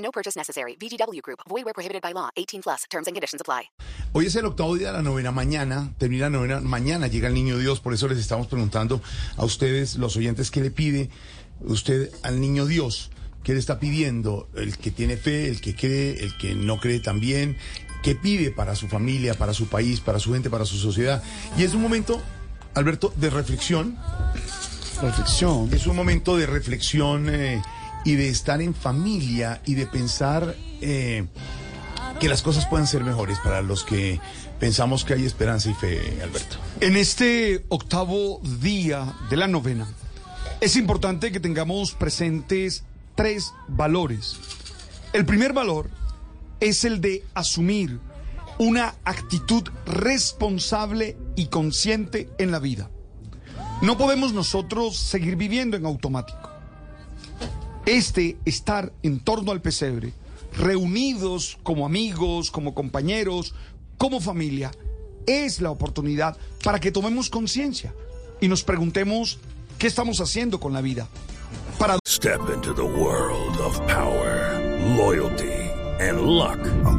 No purchase necessary. VGW Group. Void where prohibited by law. 18 plus. Terms and conditions apply. Hoy es el octavo día de la novena. Mañana termina la novena. Mañana llega el niño Dios. Por eso les estamos preguntando a ustedes, los oyentes, qué le pide usted al niño Dios. ¿Qué le está pidiendo? El que tiene fe, el que cree, el que no cree también. ¿Qué pide para su familia, para su país, para su gente, para su sociedad? Y es un momento, Alberto, de reflexión. Reflexión. Es un momento de reflexión eh, y de estar en familia y de pensar eh, que las cosas puedan ser mejores para los que pensamos que hay esperanza y fe, Alberto. En este octavo día de la novena, es importante que tengamos presentes tres valores. El primer valor es el de asumir una actitud responsable y consciente en la vida. No podemos nosotros seguir viviendo en automático. Este estar en torno al pesebre, reunidos como amigos, como compañeros, como familia, es la oportunidad para que tomemos conciencia y nos preguntemos qué estamos haciendo con la vida. Para Step into the world of power, loyalty, and luck. I'm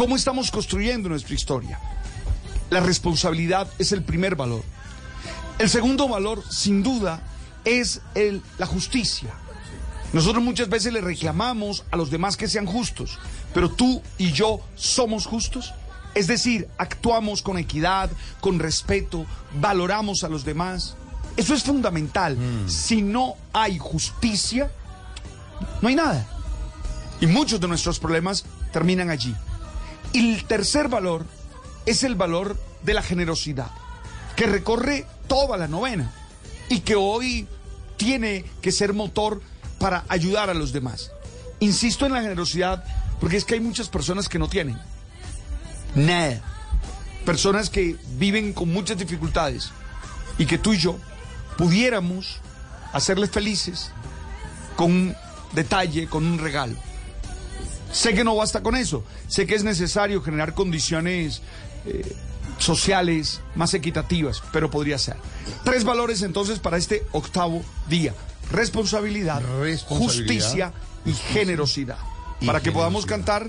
cómo estamos construyendo nuestra historia. La responsabilidad es el primer valor. El segundo valor, sin duda, es el, la justicia. Nosotros muchas veces le reclamamos a los demás que sean justos, pero tú y yo somos justos. Es decir, actuamos con equidad, con respeto, valoramos a los demás. Eso es fundamental. Si no hay justicia, no hay nada. Y muchos de nuestros problemas terminan allí. Y el tercer valor es el valor de la generosidad, que recorre toda la novena y que hoy tiene que ser motor para ayudar a los demás. Insisto en la generosidad porque es que hay muchas personas que no tienen nada. Personas que viven con muchas dificultades y que tú y yo pudiéramos hacerles felices con un detalle, con un regalo. Sé que no basta con eso, sé que es necesario generar condiciones eh, sociales más equitativas, pero podría ser. Tres valores entonces para este octavo día. Responsabilidad, Responsabilidad, justicia y generosidad. y para que podamos cantar